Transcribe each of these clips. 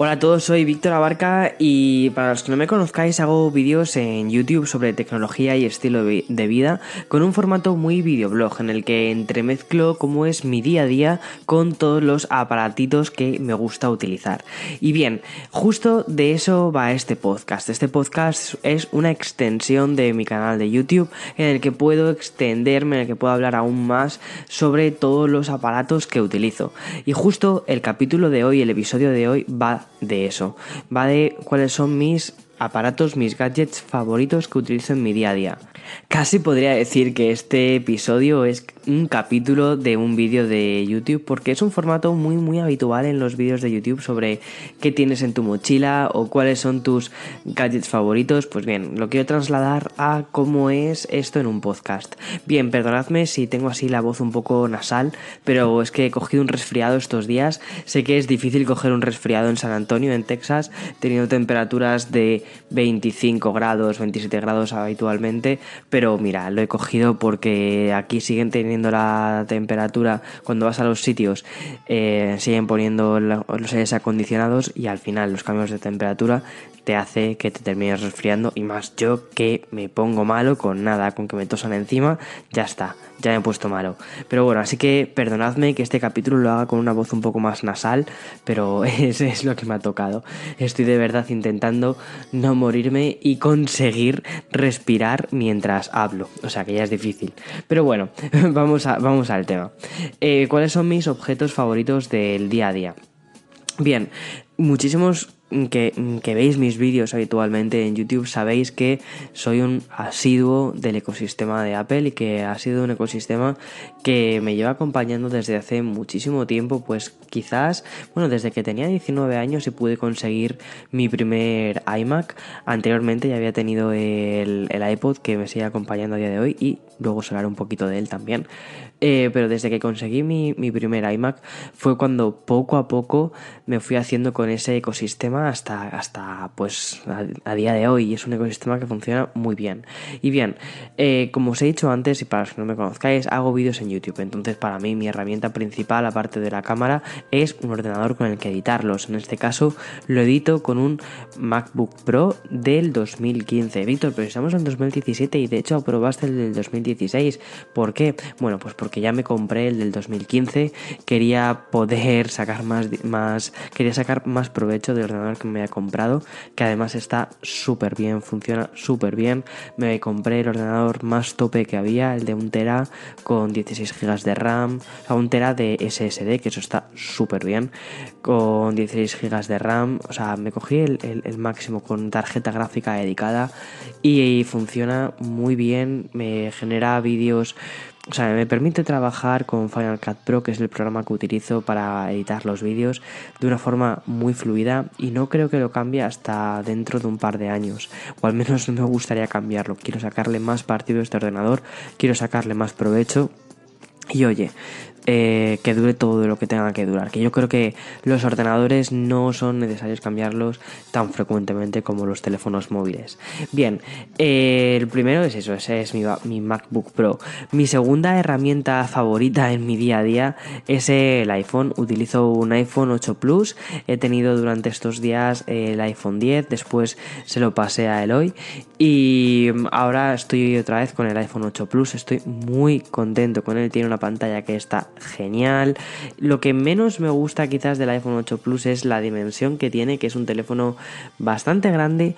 Hola a todos, soy Víctor Abarca y para los que no me conozcáis hago vídeos en YouTube sobre tecnología y estilo de vida con un formato muy videoblog en el que entremezclo cómo es mi día a día con todos los aparatitos que me gusta utilizar. Y bien, justo de eso va este podcast. Este podcast es una extensión de mi canal de YouTube en el que puedo extenderme, en el que puedo hablar aún más sobre todos los aparatos que utilizo. Y justo el capítulo de hoy, el episodio de hoy va de eso. Va de cuáles son mis aparatos, mis gadgets favoritos que utilizo en mi día a día. Casi podría decir que este episodio es un capítulo de un vídeo de YouTube porque es un formato muy muy habitual en los vídeos de YouTube sobre qué tienes en tu mochila o cuáles son tus gadgets favoritos. Pues bien, lo quiero trasladar a cómo es esto en un podcast. Bien, perdonadme si tengo así la voz un poco nasal, pero es que he cogido un resfriado estos días. Sé que es difícil coger un resfriado en San Antonio, en Texas, teniendo temperaturas de 25 grados, 27 grados habitualmente, pero mira, lo he cogido porque aquí siguen teniendo la temperatura, cuando vas a los sitios, eh, siguen poniendo los aires acondicionados y al final los cambios de temperatura te hace que te termines resfriando y más yo que me pongo malo con nada, con que me tosan encima, ya está, ya me he puesto malo. Pero bueno, así que perdonadme que este capítulo lo haga con una voz un poco más nasal, pero ese es lo que me ha tocado. Estoy de verdad intentando no morirme y conseguir respirar mientras hablo, o sea que ya es difícil. Pero bueno, vamos, a, vamos al tema. Eh, ¿Cuáles son mis objetos favoritos del día a día? Bien, muchísimos que, que, veis mis vídeos habitualmente en YouTube sabéis que soy un asiduo del ecosistema de Apple y que ha sido un ecosistema que me lleva acompañando desde hace muchísimo tiempo, pues quizás, bueno, desde que tenía 19 años y pude conseguir mi primer iMac, anteriormente ya había tenido el, el iPod que me sigue acompañando a día de hoy y luego os hablaré un poquito de él también. Eh, pero desde que conseguí mi, mi, primer iMac fue cuando poco a poco me fui haciendo con ese ecosistema hasta, hasta pues a, día de hoy. Y es un ecosistema que funciona muy bien. Y bien, eh, como os he dicho antes y para los que no me conozcáis, hago vídeos en YouTube. Entonces para mí mi herramienta principal, aparte de la cámara, es un ordenador con el que editarlos. En este caso lo edito con un MacBook Pro del 2015. Víctor, pero estamos en 2017 y de hecho aprobaste el del 2016. ¿Por qué? Bueno, pues porque ya me compré el del 2015, quería poder sacar más, más quería sacar más provecho del ordenador que me había comprado, que además está súper bien, funciona súper bien. Me compré el ordenador más tope que había, el de 1 tera con 16 GB de RAM, a 1 tera de SSD, que eso está súper bien, con 16 GB de RAM, o sea, me cogí el, el máximo con tarjeta gráfica dedicada y funciona muy bien, me genera vídeos o sea, me permite trabajar con Final Cut Pro, que es el programa que utilizo para editar los vídeos, de una forma muy fluida y no creo que lo cambie hasta dentro de un par de años, o al menos no me gustaría cambiarlo. Quiero sacarle más partido a este ordenador, quiero sacarle más provecho. Y oye, eh, que dure todo lo que tenga que durar. Que yo creo que los ordenadores no son necesarios cambiarlos tan frecuentemente como los teléfonos móviles. Bien, eh, el primero es eso, ese es mi, mi, MacBook Pro. Mi segunda herramienta favorita en mi día a día es el iPhone. Utilizo un iPhone 8 Plus. He tenido durante estos días el iPhone 10, después se lo pasé a Eloy y ahora estoy otra vez con el iPhone 8 Plus. Estoy muy contento con él. Tiene una pantalla que está genial. Lo que menos me gusta quizás del iPhone 8 Plus es la dimensión que tiene, que es un teléfono bastante grande,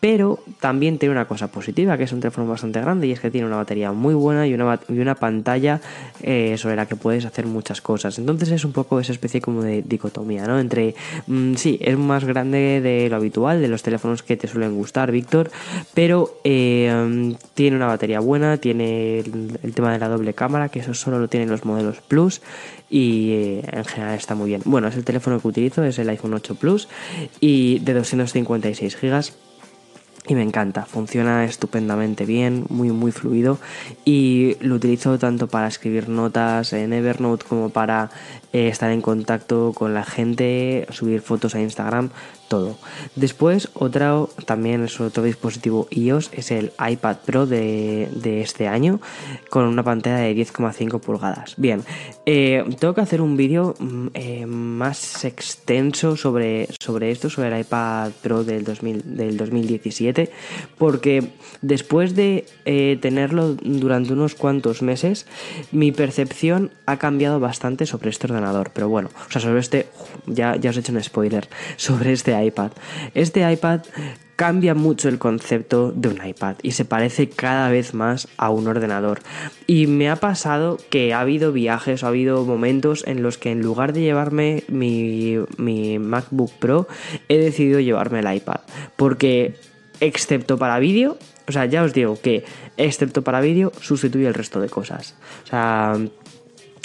pero también tiene una cosa positiva, que es un teléfono bastante grande y es que tiene una batería muy buena y una, y una pantalla eh, sobre la que puedes hacer muchas cosas. Entonces es un poco esa especie como de dicotomía, ¿no? Entre, mm, sí, es más grande de lo habitual, de los teléfonos que te suelen gustar, Víctor, pero eh, tiene una batería buena, tiene el, tema de la doble cámara, que eso solo lo tienen los modelos Plus y eh, en general está muy bien. Bueno, es el teléfono que utilizo, es el iPhone 8 Plus y de 256 GB y me encanta, funciona estupendamente bien, muy muy fluido y lo utilizo tanto para escribir notas en Evernote como para eh, estar en contacto con la gente, subir fotos a Instagram, todo. Después, otro también es otro dispositivo iOS, es el iPad Pro de, este año, con una pantalla de 10,5 pulgadas. Bien, eh, tengo que hacer un vídeo mm, eh, más extenso sobre, sobre esto, sobre el iPad Pro del, 2000, del 2017, porque después de tenerlo durante unos cuantos meses, mi percepción ha cambiado bastante sobre este ordenador pero bueno, o sea, sobre este, ya, ya os he hecho un spoiler, sobre este iPad. Este iPad cambia mucho el concepto de un iPad y se parece cada vez más a un ordenador. Y me ha pasado que ha habido viajes, ha habido momentos en los que en lugar de llevarme mi, mi MacBook Pro, he decidido llevarme el iPad. Porque, excepto para vídeo, o sea, ya os digo que, excepto para vídeo, sustituye el resto de cosas. O sea,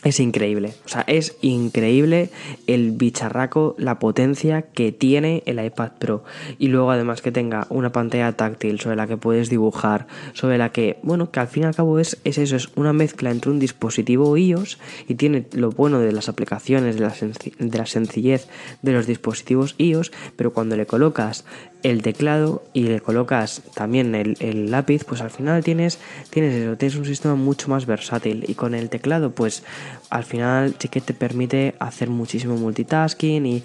es increíble, o sea, es increíble el bicharraco, la potencia que tiene el iPad Pro. Y luego además que tenga una pantalla táctil sobre la que puedes dibujar, sobre la que, bueno, que al fin y al cabo es, es eso, es una mezcla entre un dispositivo iOS y tiene lo bueno de las aplicaciones, de la, de la sencillez de los dispositivos iOS, pero cuando le colocas el teclado y le colocas también el, lápiz, pues al final tienes, tienes eso, tienes un sistema mucho más versátil. Y con el teclado, pues al final sí que te permite hacer muchísimo multitasking y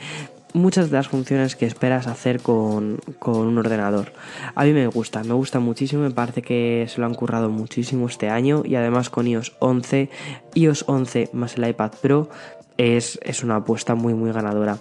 muchas de las funciones que esperas hacer con, con, un ordenador. A mí me gusta, me gusta muchísimo, me parece que se lo han currado muchísimo este año y además con iOS 11, iOS 11 más el iPad Pro es, es una apuesta muy muy ganadora.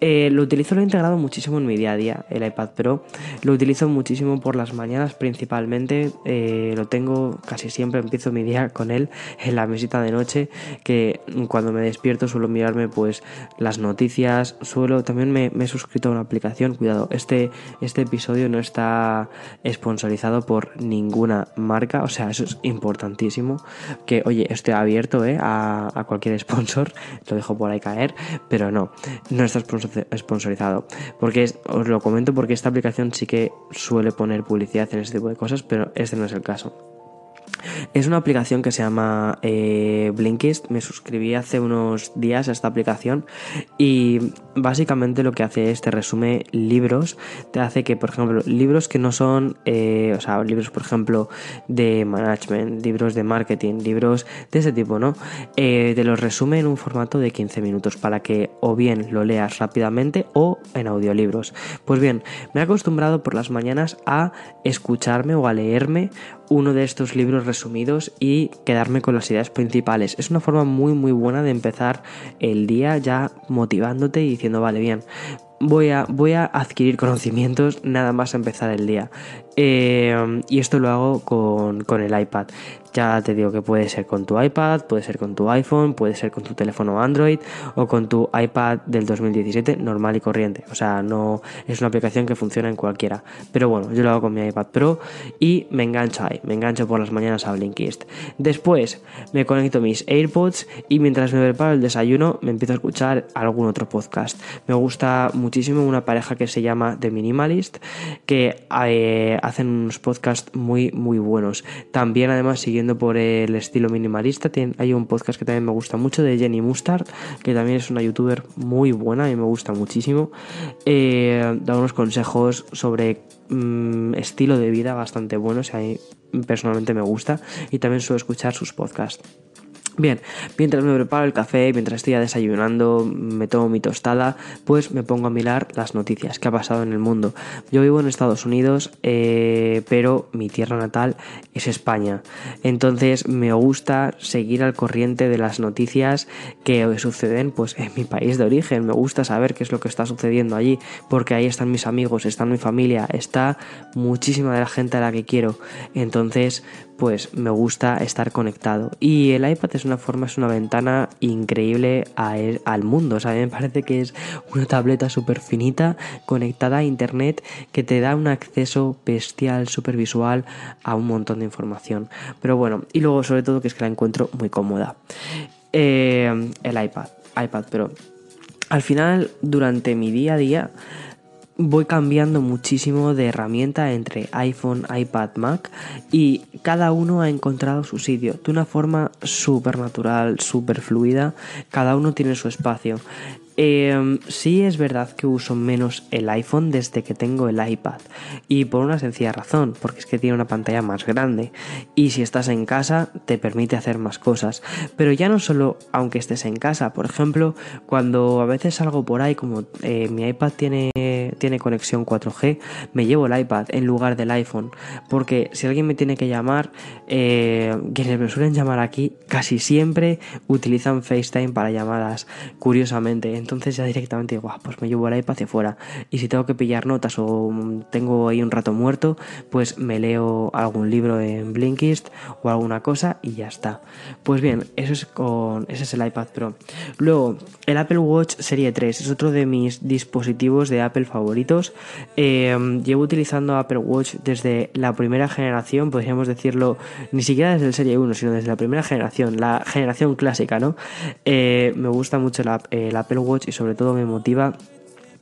Eh, lo utilizo, lo he integrado muchísimo en mi día a día, el iPad Pro. Lo utilizo muchísimo por las mañanas principalmente. Eh, lo tengo casi siempre, empiezo mi día con él en la mesita de noche, que cuando me despierto suelo mirarme pues las noticias, suelo, también me, he suscrito a una aplicación, cuidado, este, este episodio no está sponsorizado por ninguna marca, o sea, eso es importantísimo, que oye, estoy abierto eh, a, a cualquier sponsor, lo dejo por ahí caer, pero no, no está sponsorizado sponsorizado. Porque os lo comento porque esta aplicación sí que suele poner publicidad en este tipo de cosas, pero este no es el caso. Es una aplicación que se llama eh, Blinkist. Me suscribí hace unos días a esta aplicación y básicamente lo que hace es te resume libros. Te hace que, por ejemplo, libros que no son, eh, o sea, libros, por ejemplo, de management, libros de marketing, libros de ese tipo, ¿no? Eh, te los resume en un formato de 15 minutos para que o bien lo leas rápidamente o en audiolibros. Pues bien, me he acostumbrado por las mañanas a escucharme o a leerme uno de estos libros resumidos y quedarme con las ideas principales. Es una forma muy muy buena de empezar el día ya motivándote y diciendo, vale, bien, voy a, voy a adquirir conocimientos nada más empezar el día. Eh, y esto lo hago con, con, el iPad. Ya te digo que puede ser con tu iPad, puede ser con tu iPhone, puede ser con tu teléfono Android o con tu iPad del 2017 normal y corriente. O sea, no es una aplicación que funciona en cualquiera. Pero bueno, yo lo hago con mi iPad Pro y me engancho ahí, me engancho por las mañanas a Blinkist. Después me conecto mis AirPods y mientras me preparo el desayuno me empiezo a escuchar algún otro podcast. Me gusta muchísimo una pareja que se llama The Minimalist que eh, hacen unos podcasts muy muy buenos. También además siguiendo por el estilo minimalista. hay un podcast que también me gusta mucho de Jenny Mustard, que también es una youtuber muy buena y me gusta muchísimo. Eh, da unos consejos sobre mm, estilo de vida bastante buenos a mí personalmente me gusta. Y también suelo escuchar sus podcasts. Bien, mientras me preparo el café, mientras estoy desayunando, me tomo mi tostada, pues me pongo a mirar las noticias que ha pasado en el mundo. Yo vivo en Estados Unidos, eh, pero mi tierra natal es España. Entonces me gusta seguir al corriente de las noticias que suceden pues, en mi país de origen. Me gusta saber qué es lo que está sucediendo allí, porque ahí están mis amigos, está mi familia, está muchísima de la gente a la que quiero. Entonces, pues me gusta estar conectado. Y el iPad es una forma, es una ventana increíble al mundo. O sea, a mí me parece que es una tableta súper finita, conectada a internet, que te da un acceso bestial, súper visual a un montón de información. Pero bueno, y luego sobre todo que es que la encuentro muy cómoda. Eh, el iPad, iPad, pero al final, durante mi día a día, voy cambiando muchísimo de herramienta entre iPhone, iPad, Mac y cada uno ha encontrado su sitio de una forma súper natural, súper fluida, cada uno tiene su espacio. Eh, sí es verdad que uso menos el iPhone desde que tengo el iPad y por una sencilla razón, porque es que tiene una pantalla más grande y si estás en casa te permite hacer más cosas, pero ya no solo aunque estés en casa, por ejemplo, cuando a veces salgo por ahí como eh, mi iPad tiene, tiene conexión 4G, me llevo el iPad en lugar del iPhone, porque si alguien me tiene que llamar, eh, quienes me suelen llamar aquí casi siempre utilizan FaceTime para llamadas, curiosamente ya directamente digo, pues me llevo el iPad hacia afuera. Y si tengo que pillar notas o tengo ahí un rato muerto, pues me leo algún libro en Blinkist o alguna cosa y ya está. Pues bien, eso es con ese es el iPad Pro. Luego, el Apple Watch Serie 3 es otro de mis dispositivos de Apple favoritos. Em, llevo utilizando Apple Watch desde la primera generación, podríamos decirlo, ni siquiera desde el Serie 1, sino desde la primera generación, la generación clásica, ¿no? Eh, me gusta mucho el Apple Watch y sobre todo me motiva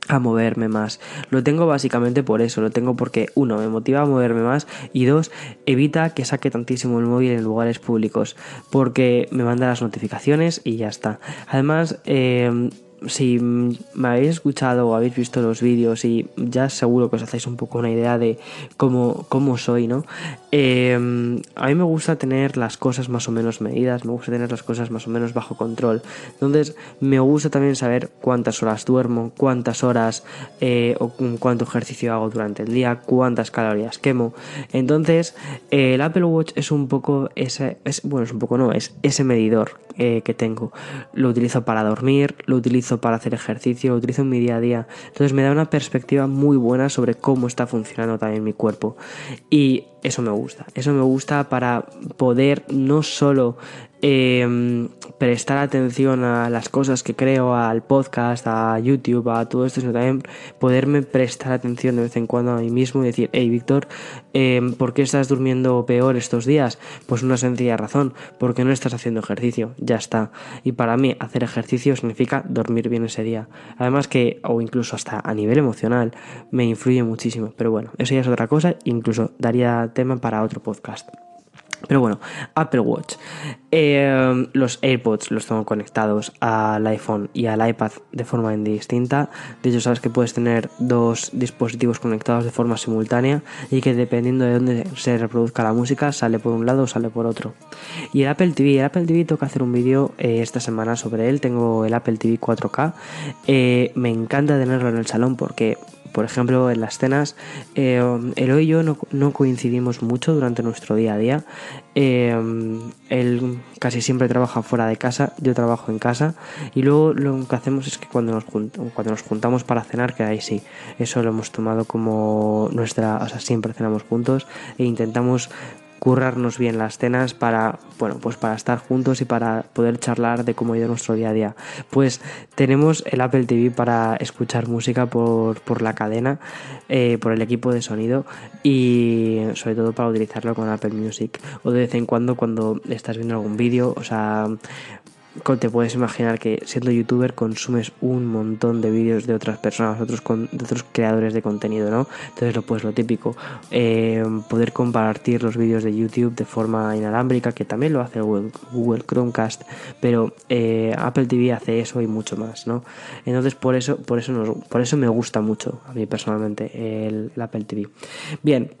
a moverme más. Lo tengo básicamente por eso, lo tengo porque uno, me motiva a moverme más y dos, evita que saque tantísimo el móvil en lugares públicos porque me manda las notificaciones y ya está. Además, eh, si me habéis escuchado o habéis visto los vídeos y ya seguro que os hacéis un poco una idea de cómo, cómo soy, ¿no? Em, a mí me gusta tener las cosas más o menos medidas, me gusta tener las cosas más o menos bajo control. Entonces, me gusta también saber cuántas horas duermo, cuántas horas eh, o cuánto ejercicio hago durante el día, cuántas calorías quemo. Entonces, el Apple Watch es un poco ese, es, bueno, es un poco no, es ese medidor eh, que tengo. Lo utilizo para dormir, lo utilizo para hacer ejercicio, lo utilizo en mi día a día. Entonces me da una perspectiva muy buena sobre cómo está funcionando también mi cuerpo. Y eso me gusta. Eso me gusta para poder no solo eh, prestar atención a las cosas que creo, al podcast, a YouTube, a todo esto, sino también poderme prestar atención de vez en cuando a mí mismo y decir, hey Víctor, eh, ¿por qué estás durmiendo peor estos días? Pues una sencilla razón, porque no estás haciendo ejercicio, ya está. Y para mí hacer ejercicio significa dormir bien ese día. Además que, o incluso hasta a nivel emocional, me influye muchísimo. Pero bueno, eso ya es otra cosa, incluso daría tema para otro podcast. Pero bueno, Apple Watch. Eh, los AirPods los tengo conectados al iPhone y al iPad de forma indistinta. De hecho, sabes que puedes tener dos dispositivos conectados de forma simultánea y que dependiendo de dónde se reproduzca la música, sale por un lado o sale por otro. Y el Apple TV, el Apple TV que hacer un vídeo eh, esta semana sobre él. Tengo el Apple TV 4K. Eh, me encanta tenerlo en el salón porque por ejemplo, en las cenas, eh, Eloy y yo no, coincidimos mucho durante nuestro día a día. Eh, él casi siempre trabaja fuera de casa, yo trabajo en casa. Y luego lo que hacemos es que cuando nos, cuando nos juntamos para cenar, que ahí sí, eso lo hemos tomado como nuestra. O sea, siempre cenamos juntos e intentamos currarnos bien las cenas para, bueno, pues para estar juntos y para poder charlar de cómo ha ido nuestro día a día. Pues tenemos el Apple TV para escuchar música por, por la cadena, eh, por el equipo de sonido y sobre todo para utilizarlo con Apple Music. O de vez en cuando cuando estás viendo algún vídeo, o sea, te puedes imaginar que siendo youtuber consumes un montón de vídeos de otras personas, otros de otros creadores de contenido, ¿no? Entonces, lo, pues lo típico, eh, poder compartir los vídeos de YouTube de forma inalámbrica, que también lo hace Google, Chromecast, pero eh, Apple TV hace eso y mucho más, ¿no? Entonces, por eso, por eso, nos, por eso me gusta mucho a mí personalmente el Apple TV. Bien,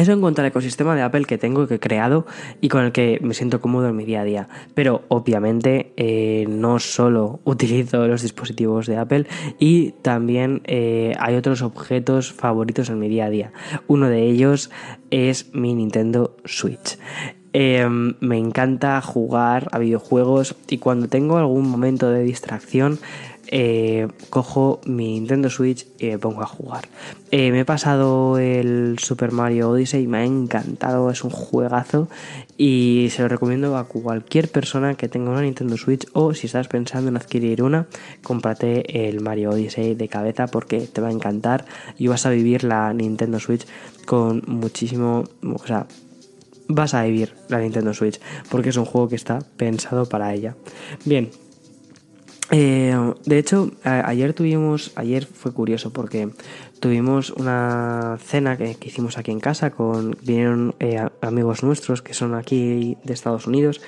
eso en cuanto al ecosistema de Apple que tengo, que he creado y con el que me siento cómodo en mi día a día. Pero obviamente eh, no solo utilizo los dispositivos de Apple y también eh, hay otros objetos favoritos en mi día a día. Uno de ellos es mi Nintendo Switch. Em, me encanta jugar a videojuegos y cuando tengo algún momento de distracción eh, cojo mi Nintendo Switch y me pongo a jugar. Eh, me he pasado el Super Mario Odyssey, me ha encantado, es un juegazo y se lo recomiendo a cualquier persona que tenga una Nintendo Switch o si estás pensando en adquirir una, cómprate el Mario Odyssey de cabeza porque te va a encantar y vas a vivir la Nintendo Switch con muchísimo, o sea, vas a vivir la Nintendo Switch porque es un juego que está pensado para ella. Bien, Eh, de hecho, ayer tuvimos, ayer fue curioso porque tuvimos una cena que, hicimos aquí en casa con vinieron eh, amigos nuestros que son aquí de Estados Unidos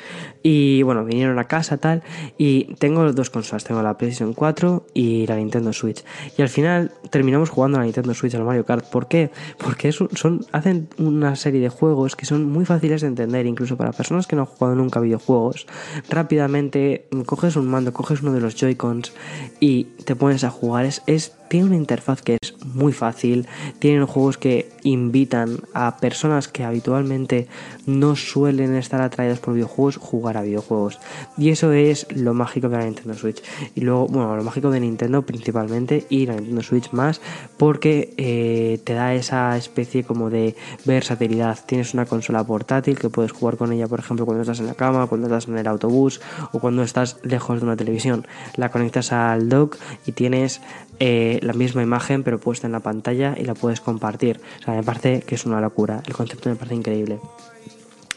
y bueno vinieron a casa tal y tengo dos consolas. Tengo la PlayStation 4 y la Nintendo Switch. Y al final terminamos jugando a la Nintendo Switch al Mario Kart. ¿por qué? porque son hacen una serie de juegos que son muy fáciles de entender incluso para personas que no han jugado nunca videojuegos. Rápidamente coges un mando coges uno de los Joy-Cons y te pones a jugar. Es, es tiene una interfaz que es muy fácil, tienen juegos que invitan a personas que habitualmente no suelen estar atraídas por videojuegos jugar a videojuegos. Y eso es lo mágico de la Nintendo Switch. Y luego, bueno, lo mágico de Nintendo principalmente y la Nintendo Switch más porque eh, te da esa especie como de versatilidad. Tienes una consola portátil que puedes jugar con ella, por ejemplo, cuando estás en la cama, cuando estás en el autobús o cuando estás lejos de una televisión. La conectas al dock y tienes eh, la misma imagen pero puesta en la pantalla y la puedes compartir. O me parece que es una locura. El concepto me parece increíble.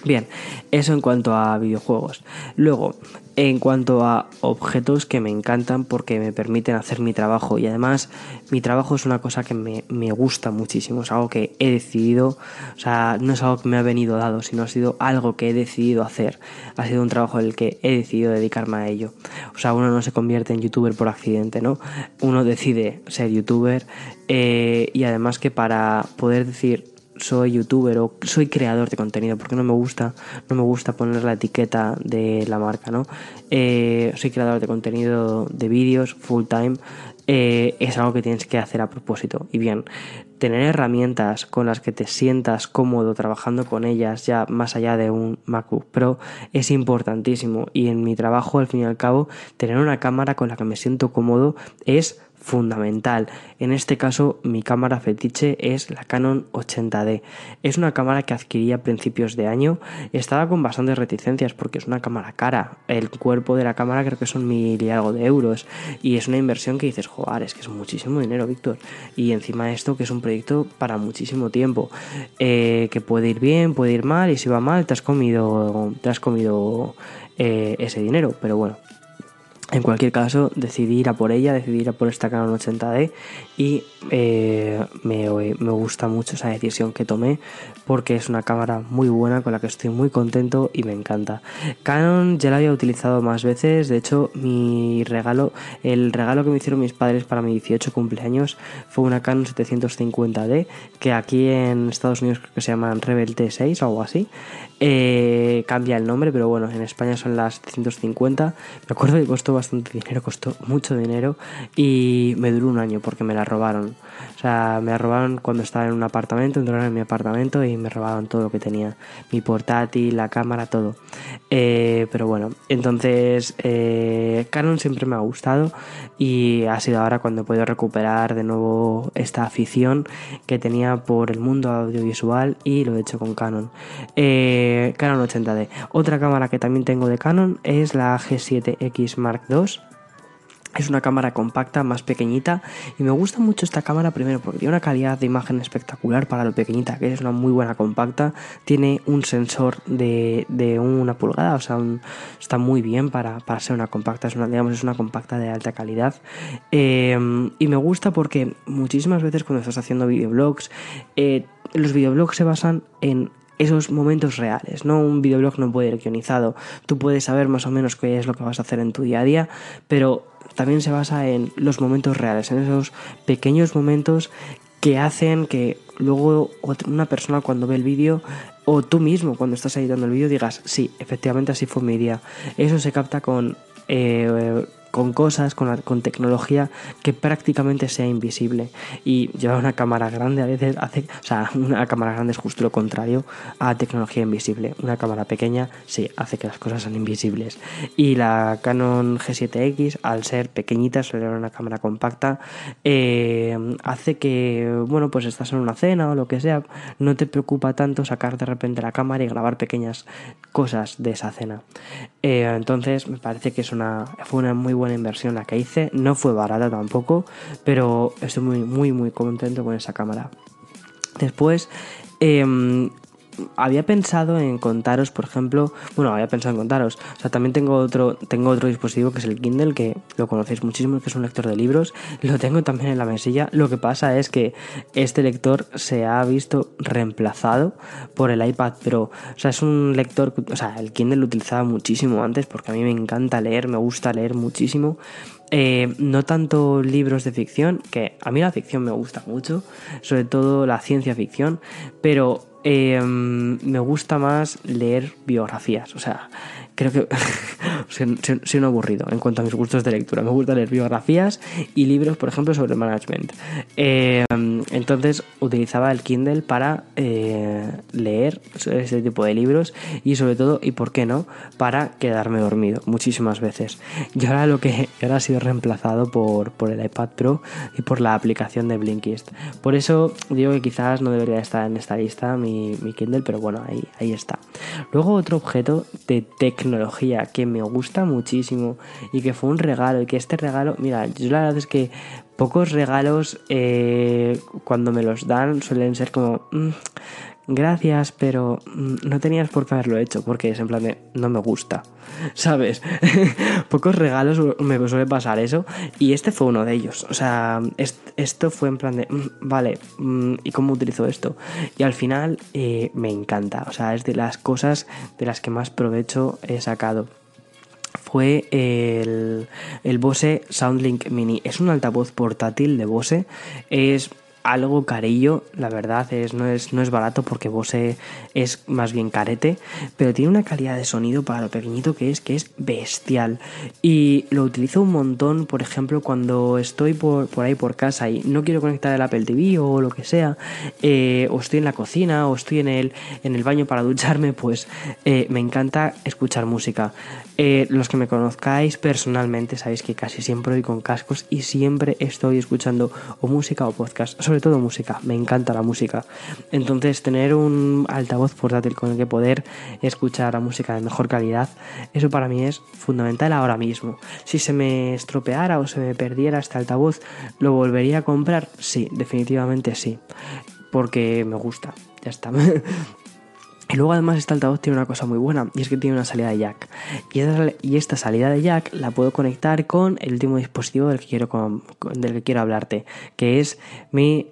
Bien, eso en cuanto a videojuegos. Luego, en cuanto a objetos que me encantan porque me permiten hacer mi trabajo y además mi trabajo es una cosa que me, me, gusta muchísimo, es algo que he decidido, o sea, no es algo que me ha venido dado, sino ha sido algo que he decidido hacer, ha sido un trabajo en el que he decidido dedicarme a ello. O sea, uno no se convierte en youtuber por accidente, ¿no? Uno decide ser youtuber eh, y además que para poder decir soy youtuber o soy creador de contenido porque no me gusta no me gusta poner la etiqueta de la marca no eh, soy creador de contenido de vídeos full time. Eh, es algo que tienes que hacer a propósito. Y bien tener herramientas con las que te sientas cómodo trabajando con ellas ya más allá de un MacBook Pro es importantísimo. Y en mi trabajo al fin y al cabo tener una cámara con la que me siento cómodo es fundamental. En este caso, mi cámara fetiche es la Canon 80D. Es una cámara que adquirí a principios de año. Estaba con bastantes reticencias porque es una cámara cara. El cuerpo de la cámara creo que son mil y algo de euros. Y es una inversión que dices, joder, es que es muchísimo dinero, Víctor. Y encima de esto, que es un proyecto para muchísimo tiempo. Eh, que puede ir bien, puede ir mal. Y si va mal, te has comido, te has comido eh, ese dinero. Pero bueno, en cualquier caso, decidí ir a por ella, decidí ir a por esta Canon 80D y eh, me, me, gusta mucho esa decisión que tomé porque es una cámara muy buena con la que estoy muy contento y me encanta. Canon ya la había utilizado más veces, de hecho mi regalo, el regalo que me hicieron mis padres para mi 18 cumpleaños fue una Canon 750D que aquí en Estados Unidos creo que se llaman Rebel T6 o algo así. Eh, cambia el nombre, pero bueno, en España son las 750. Me acuerdo que costó bastante dinero, costó mucho dinero y me duró un año porque me la robaron. O sea, me robaron cuando estaba en un apartamento, entraron en mi apartamento y me robaron todo lo que tenía. Mi portátil, la cámara, todo. Eh, pero bueno, entonces eh, Canon siempre me ha gustado y ha sido ahora cuando he podido recuperar de nuevo esta afición que tenía por el mundo audiovisual y lo he hecho con Canon. Eh, Canon 80D. Otra cámara que también tengo de Canon es la G7X Mark II es una cámara compacta, más pequeñita y me gusta mucho esta cámara primero porque tiene una calidad de imagen espectacular para lo pequeñita que es, una muy buena compacta, tiene un sensor de, una pulgada, o sea, está muy bien para, ser una compacta, es una, digamos, es una compacta de alta calidad eh, y me gusta porque muchísimas veces cuando estás haciendo videoblogs, eh, los videoblogs se basan en esos momentos reales, ¿no? Un videoblog no puede ir guionizado. Tú puedes saber más o menos qué es lo que vas a hacer en tu día a día, pero también se basa en los momentos reales, en esos pequeños momentos que hacen que luego una persona cuando ve el vídeo o tú mismo cuando estás editando el vídeo digas, sí, efectivamente así fue mi día. Eso se capta con eh, con cosas, con, con tecnología que prácticamente sea invisible. Y llevar una cámara grande a veces hace, o sea, una cámara grande es justo lo contrario a tecnología invisible. Una cámara pequeña sí hace que las cosas sean invisibles. Y la Canon G7X, al ser pequeñita, ser una cámara compacta, eh, hace que, bueno, pues estás en una cena o lo que sea, no te preocupa tanto sacar de repente la cámara y grabar pequeñas cosas de esa cena. Eh, entonces me parece que es una, fue una muy buena inversión la que hice. No fue barata tampoco, pero estoy muy, muy, muy contento con esa cámara. Después, em, había pensado en contaros, por ejemplo, bueno, había pensado en contaros, o sea, también tengo otro, tengo otro dispositivo que es el Kindle, que lo conocéis muchísimo, que es un lector de libros, lo tengo también en la mesilla, lo que pasa es que este lector se ha visto reemplazado por el iPad Pro, o sea, es un lector, o sea, el Kindle lo utilizaba muchísimo antes porque a mí me encanta leer, me gusta leer muchísimo, eh, no tanto libros de ficción, que a mí la ficción me gusta mucho, sobre todo la ciencia ficción, pero eh, me gusta más leer biografías. O sea, creo que soy, un aburrido en cuanto a mis gustos de lectura. Me gusta leer biografías y libros, por ejemplo, sobre management. Eh, entonces utilizaba el Kindle para eh, leer ese tipo de libros y sobre todo, y por qué no, para quedarme dormido muchísimas veces. Y ahora lo que ahora ha sido reemplazado por, por el iPad Pro y por la aplicación de Blinkist. Por eso digo que quizás no debería estar en esta lista mi, Kindle, pero bueno, ahí, ahí está. Luego otro objeto de tecnología que me gusta muchísimo y que fue un regalo y que este regalo, mira, yo la verdad es que pocos regalos eh, cuando me los dan suelen ser como... Mm, gracias, pero mm, no tenías por qué haberlo hecho, porque es en plan de, no me gusta, ¿sabes? Pocos regalos me suele pasar eso, y este fue uno de ellos, o sea, esto fue en plan de, mm, vale, ¿y cómo utilizo esto? Y al final eh, me encanta, o sea, es de las cosas de las que más provecho he sacado fue el, el Bose Soundlink Mini. Es un altavoz portátil de Bose. Es algo carillo, la verdad, es, no, es, no es barato porque Bose es más bien carete, pero tiene una calidad de sonido para lo pequeñito que es, que es bestial. Y lo utilizo un montón, por ejemplo, cuando estoy por, ahí por casa y no quiero conectar el Apple TV o lo que sea, eh, o estoy en la cocina o estoy en el, en el baño para ducharme, pues eh, me encanta escuchar música. Eh, los que me conozcáis personalmente sabéis que casi siempre voy con cascos y siempre estoy escuchando o música o podcast todo música, me encanta la música. Entonces tener un altavoz portátil con el que poder escuchar la música de mejor calidad, eso para mí es fundamental ahora mismo. Si se me estropeara o se me perdiera este altavoz, ¿lo volvería a comprar? Sí, definitivamente sí, porque me gusta, ya está. Y luego además este altavoz tiene una cosa muy buena y es que tiene una salida de jack. Y esta salida de jack la puedo conectar con el último dispositivo del que quiero, del que quiero hablarte, que es mi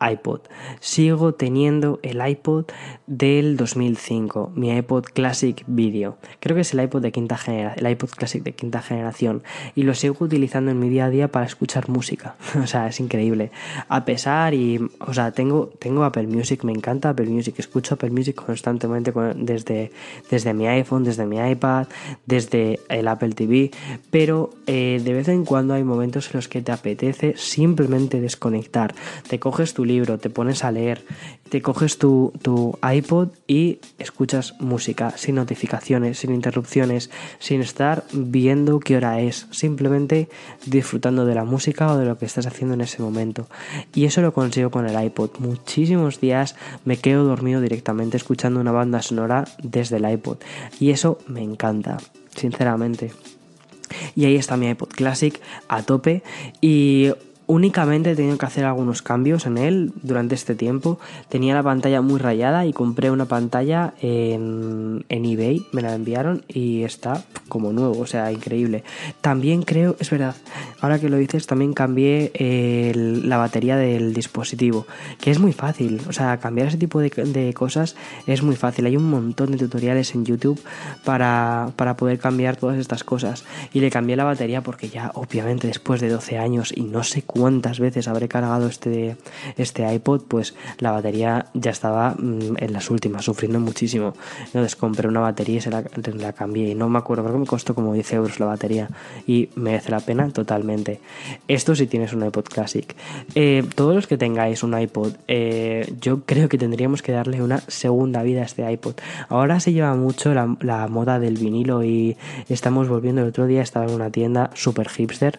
iPod. Sigo teniendo el iPod del 2005, mi iPod Classic Video. Creo que es el iPod de quinta generación, el iPod Classic de quinta generación y lo sigo utilizando en mi día a día para escuchar música. o sea, es increíble. A pesar y, o sea, tengo tengo Apple Music, me encanta Apple Music, escucho Apple Music constantemente desde desde mi iPhone, desde mi iPad, desde el Apple TV, pero eh, de vez en cuando hay momentos en los que te apetece simplemente desconectar. Te coges tu libro, te pones a leer, te coges tu, tu iPod y escuchas música sin notificaciones, sin interrupciones, sin estar viendo qué hora es, simplemente disfrutando de la música o de lo que estás haciendo en ese momento. Y eso lo consigo con el iPod. Muchísimos días me quedo dormido directamente escuchando una banda sonora desde el iPod. Y eso me encanta, sinceramente. Y ahí está mi iPod Classic a tope. Y Únicamente he tenido que hacer algunos cambios en él durante este tiempo. Tenía la pantalla muy rayada y compré una pantalla en, eBay, me la enviaron y está como nuevo, o sea, increíble. También creo, es verdad, ahora que lo dices, también cambié la batería del dispositivo, que es muy fácil, o sea, cambiar ese tipo de, cosas es muy fácil. Hay un montón de tutoriales en YouTube para, para poder cambiar todas estas cosas. Y le cambié la batería porque ya, obviamente, después de 12 años y no sé cuántas veces habré cargado este, este iPod, pues la batería ya estaba mm, en las últimas, sufriendo muchísimo. Entonces compré una batería y se la, cambié. Y no me acuerdo, creo que me costó como 10 euros la batería. Y merece la pena totalmente. Esto si tienes un iPod Classic. Eh, todos los que tengáis un iPod, eh, yo creo que tendríamos que darle una segunda vida a este iPod. Ahora se lleva mucho la, la moda del vinilo y estamos volviendo. El otro día estaba en una tienda super hipster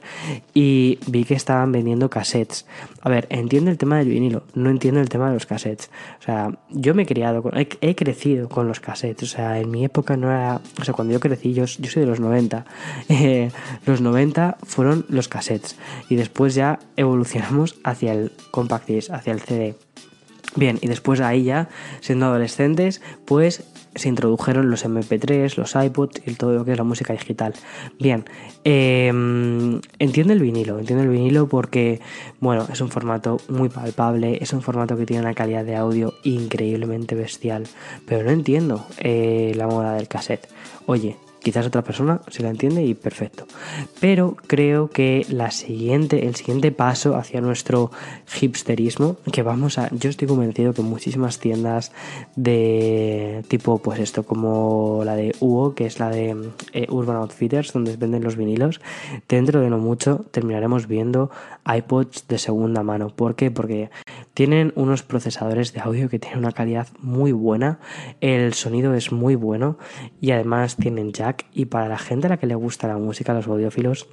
y vi que estaban vendiendo cassettes. A ver, entiendo el tema del vinilo, no entiendo el tema de los cassettes. O sea, yo me he criado, con, he, crecido con los cassettes. O sea, en mi época no era. O sea, cuando yo crecí, yo, yo soy de los 90. Eh, los 90 fueron los cassettes. Y después ya evolucionamos hacia el compact disc, hacia el CD. Bien, y después de ahí ya, siendo adolescentes, pues se introdujeron los MP3, los iPods y todo lo que es la música digital. Bien, eh, entiendo el vinilo, entiendo el vinilo porque, bueno, es un formato muy palpable, es un formato que tiene una calidad de audio increíblemente bestial, pero no entiendo eh, la moda del cassette. Oye, Quizás otra persona se la entiende y perfecto. Pero creo que la siguiente, el siguiente paso hacia nuestro hipsterismo, que vamos a. Yo estoy convencido que muchísimas tiendas de tipo, pues esto, como la de UO, que es la de eh, Urban Outfitters, donde venden los vinilos, dentro de no mucho terminaremos viendo iPods de segunda mano. ¿Por qué? Porque tienen unos procesadores de audio que tienen una calidad muy buena, el sonido es muy bueno y además tienen jack y para la gente a la que le gusta la música, los audiófilos,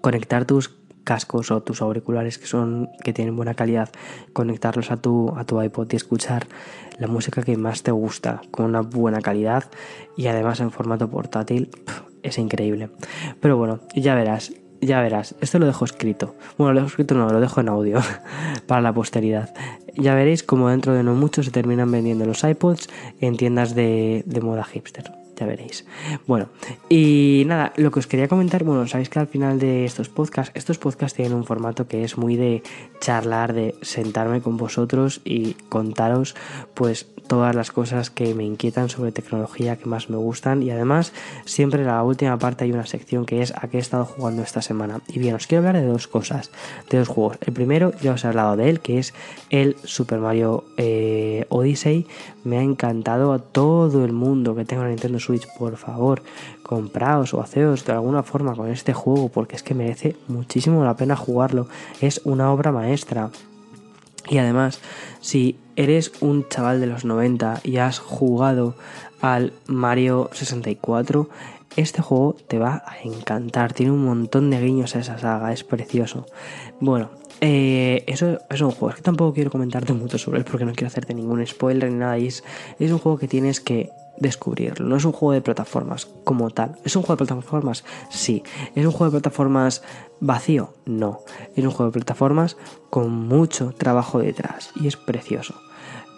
conectar tus cascos o tus auriculares que son que tienen buena calidad, conectarlos a tu a tu iPod y escuchar la música que más te gusta con una buena calidad y además en formato portátil es increíble. Pero bueno, ya verás, ya verás, esto lo dejo escrito. Bueno, lo dejo escrito no, lo dejo en audio para la posteridad. Ya veréis como dentro de no mucho se terminan vendiendo los iPods en tiendas de, de moda hipster ya veréis. Bueno, y nada, lo que os quería comentar, bueno, sabéis que al final de estos podcasts, estos podcasts tienen un formato que es muy de charlar, de sentarme con vosotros y contaros pues todas las cosas que me inquietan sobre tecnología, que más me gustan y además siempre en la última parte hay una sección que es a qué he estado jugando esta semana. Y bien, os quiero hablar de dos cosas, de dos juegos. El primero, ya os he hablado de él, que es el Super Mario eh, Odyssey. Me ha encantado a todo el mundo que tenga Nintendo Switch, por favor, compraos o haceos de alguna forma con este juego porque es que merece muchísimo la pena jugarlo. Es una obra maestra. Y además, si eres un chaval de los 90 y has jugado al Mario 64, este juego te va a encantar. Tiene un montón de guiños a esa saga, es precioso. Bueno, eh, eso es un juego. Es que tampoco quiero comentarte mucho sobre él porque no quiero hacerte ningún spoiler ni nada. es, es un juego que tienes que descubrirlo. No es un juego de plataformas como tal. ¿Es un juego de plataformas? Sí. ¿Es un juego de plataformas vacío? No. Es un juego de plataformas con mucho trabajo detrás y es precioso.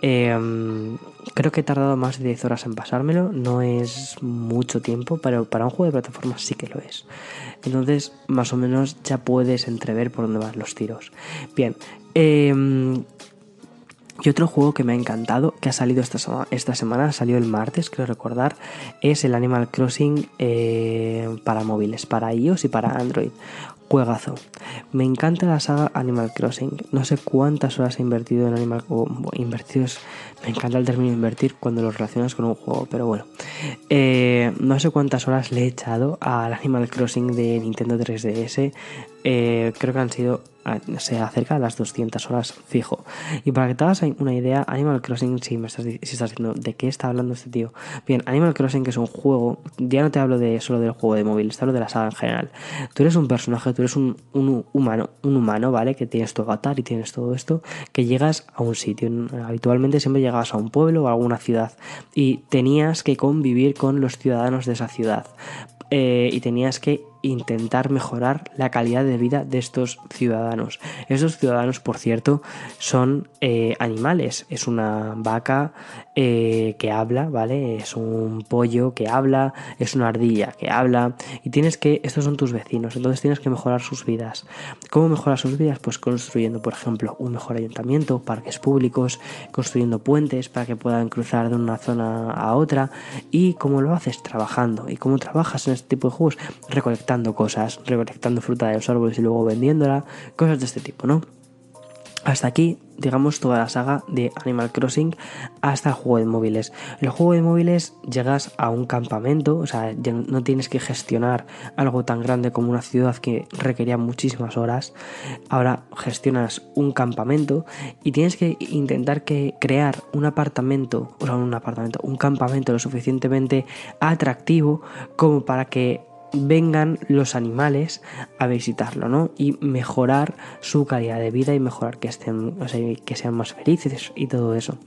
Em, creo que he tardado más de 10 horas en pasármelo, no es mucho tiempo, pero para un juego de plataformas sí que lo es. Entonces, más o menos ya puedes entrever por dónde van los tiros. Bien, eh, y otro juego que me ha encantado, que ha salido esta, esta semana, salió el martes, creo recordar, es el Animal Crossing eh, para móviles, para iOS y para Android. Juegazo. Me encanta la saga Animal Crossing. No sé cuántas horas he invertido en Animal Crossing. invertidos. Me encanta el término invertir cuando lo relacionas con un juego, pero bueno. Eh, no sé cuántas horas le he echado al Animal Crossing de Nintendo 3DS. Eh, creo que han sido se acerca a las 200 horas fijo. Y para que te hagas una idea, Animal Crossing, si me estás, si estás diciendo de qué está hablando este tío. Bien, Animal Crossing, que es un juego, ya no te hablo de solo del juego de móvil, te hablo de la saga en general. Tú eres un personaje, tú eres un, humano, un humano, ¿vale? Que tienes tu avatar y tienes todo esto, que llegas a un sitio. Habitualmente siempre llegabas a un pueblo o a alguna ciudad y tenías que convivir con los ciudadanos de esa ciudad. Eh, y tenías que intentar mejorar la calidad de vida de estos ciudadanos. Estos ciudadanos, por cierto, son eh, animales. Es una vaca eh, que habla, ¿vale? Es un pollo que habla, es una ardilla que habla. Y tienes que, estos son tus vecinos, entonces tienes que mejorar sus vidas. ¿Cómo mejorar sus vidas? Pues construyendo, por ejemplo, un mejor ayuntamiento, parques públicos, construyendo puentes para que puedan cruzar de una zona a otra. ¿Y cómo lo haces? Trabajando. ¿Y cómo trabajas en este tipo de juegos? Recolectando cosas, recolectando fruta de los árboles y luego vendiéndola, cosas de este tipo, ¿no? Hasta aquí, digamos, toda la saga de Animal Crossing hasta el juego de móviles. El juego de móviles llegas a un campamento, o sea, no tienes que gestionar algo tan grande como una ciudad que requería muchísimas horas. Ahora gestionas un campamento y tienes que intentar que crear un apartamento, o sea, un apartamento, un campamento lo suficientemente atractivo como para que vengan los animales a visitarlo, ¿no? Y mejorar su calidad de vida y mejorar que estén, que sean más felices y todo eso.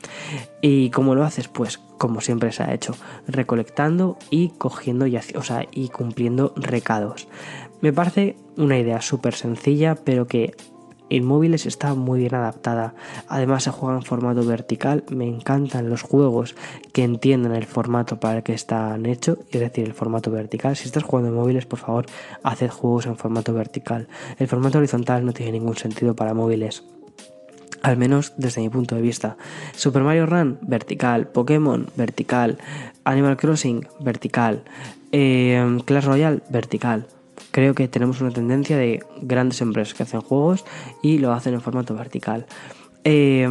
¿Y cómo lo haces? Pues como siempre se ha hecho, recolectando y cogiendo y, o sea, y cumpliendo recados. Me parece una idea súper sencilla, pero que en móviles está muy bien adaptada. Además se juega en formato vertical. Me encantan los juegos que entienden el formato para el que están hechos, es decir, el formato vertical. Si estás jugando en móviles, por favor, haced juegos en formato vertical. El formato horizontal no tiene ningún sentido para móviles. Al menos desde mi punto de vista. Super Mario Run, vertical. Pokémon, vertical. Animal Crossing, vertical. Eh, Clash Royale, vertical. Creo que tenemos una tendencia de grandes empresas que hacen juegos y lo hacen en formato vertical. Eh,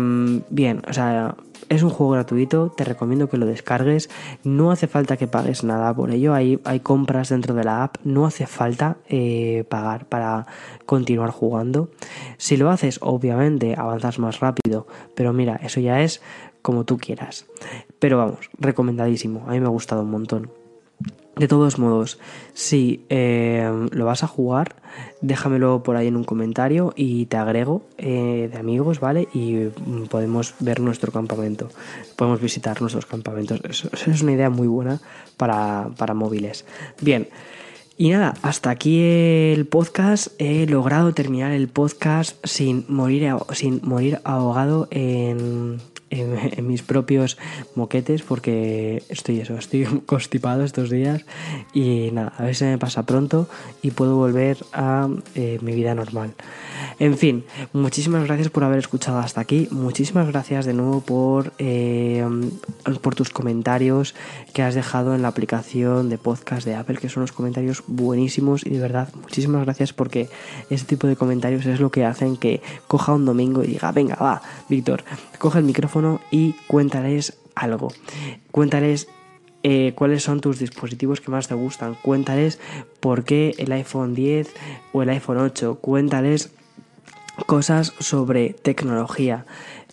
bien, o sea, es un juego gratuito, te recomiendo que lo descargues, no hace falta que pagues nada por ello, hay, hay compras dentro de la app, no hace falta eh, pagar para continuar jugando. Si lo haces, obviamente avanzas más rápido, pero mira, eso ya es como tú quieras. Pero vamos, recomendadísimo, a mí me ha gustado un montón. De todos modos, si eh, lo vas a jugar, déjamelo por ahí en un comentario y te agrego eh, de amigos, ¿vale? Y mm, podemos ver nuestro campamento, podemos visitar nuestros campamentos. Eso, es una idea muy buena para, para móviles. Bien. Y nada, hasta aquí el podcast. He logrado terminar el podcast sin morir, sin morir ahogado en, en, mis propios moquetes porque estoy eso, estoy constipado estos días. Y nada, a ver si me pasa pronto y puedo volver a eh, mi vida normal. En fin, muchísimas gracias por haber escuchado hasta aquí, muchísimas gracias de nuevo por, eh, por tus comentarios que has dejado en la aplicación de podcast de Apple, que son unos comentarios buenísimos. Y de verdad, muchísimas gracias porque ese tipo de comentarios es lo que hacen que coja un domingo y diga, venga, va, Víctor, coge el micrófono y cuéntales algo. Cuéntales eh, cuáles son tus dispositivos que más te gustan. Cuéntales por qué el iPhone 10 o el iPhone 8. Cuéntales cosas sobre tecnología.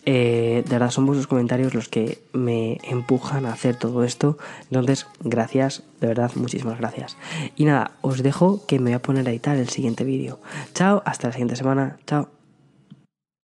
Eh, de verdad son vuestros comentarios los que me empujan a hacer todo esto. Entonces, gracias, de verdad, muchísimas gracias. Y nada, os dejo que me voy a poner a editar el siguiente vídeo. Chao, hasta la siguiente semana. Chao.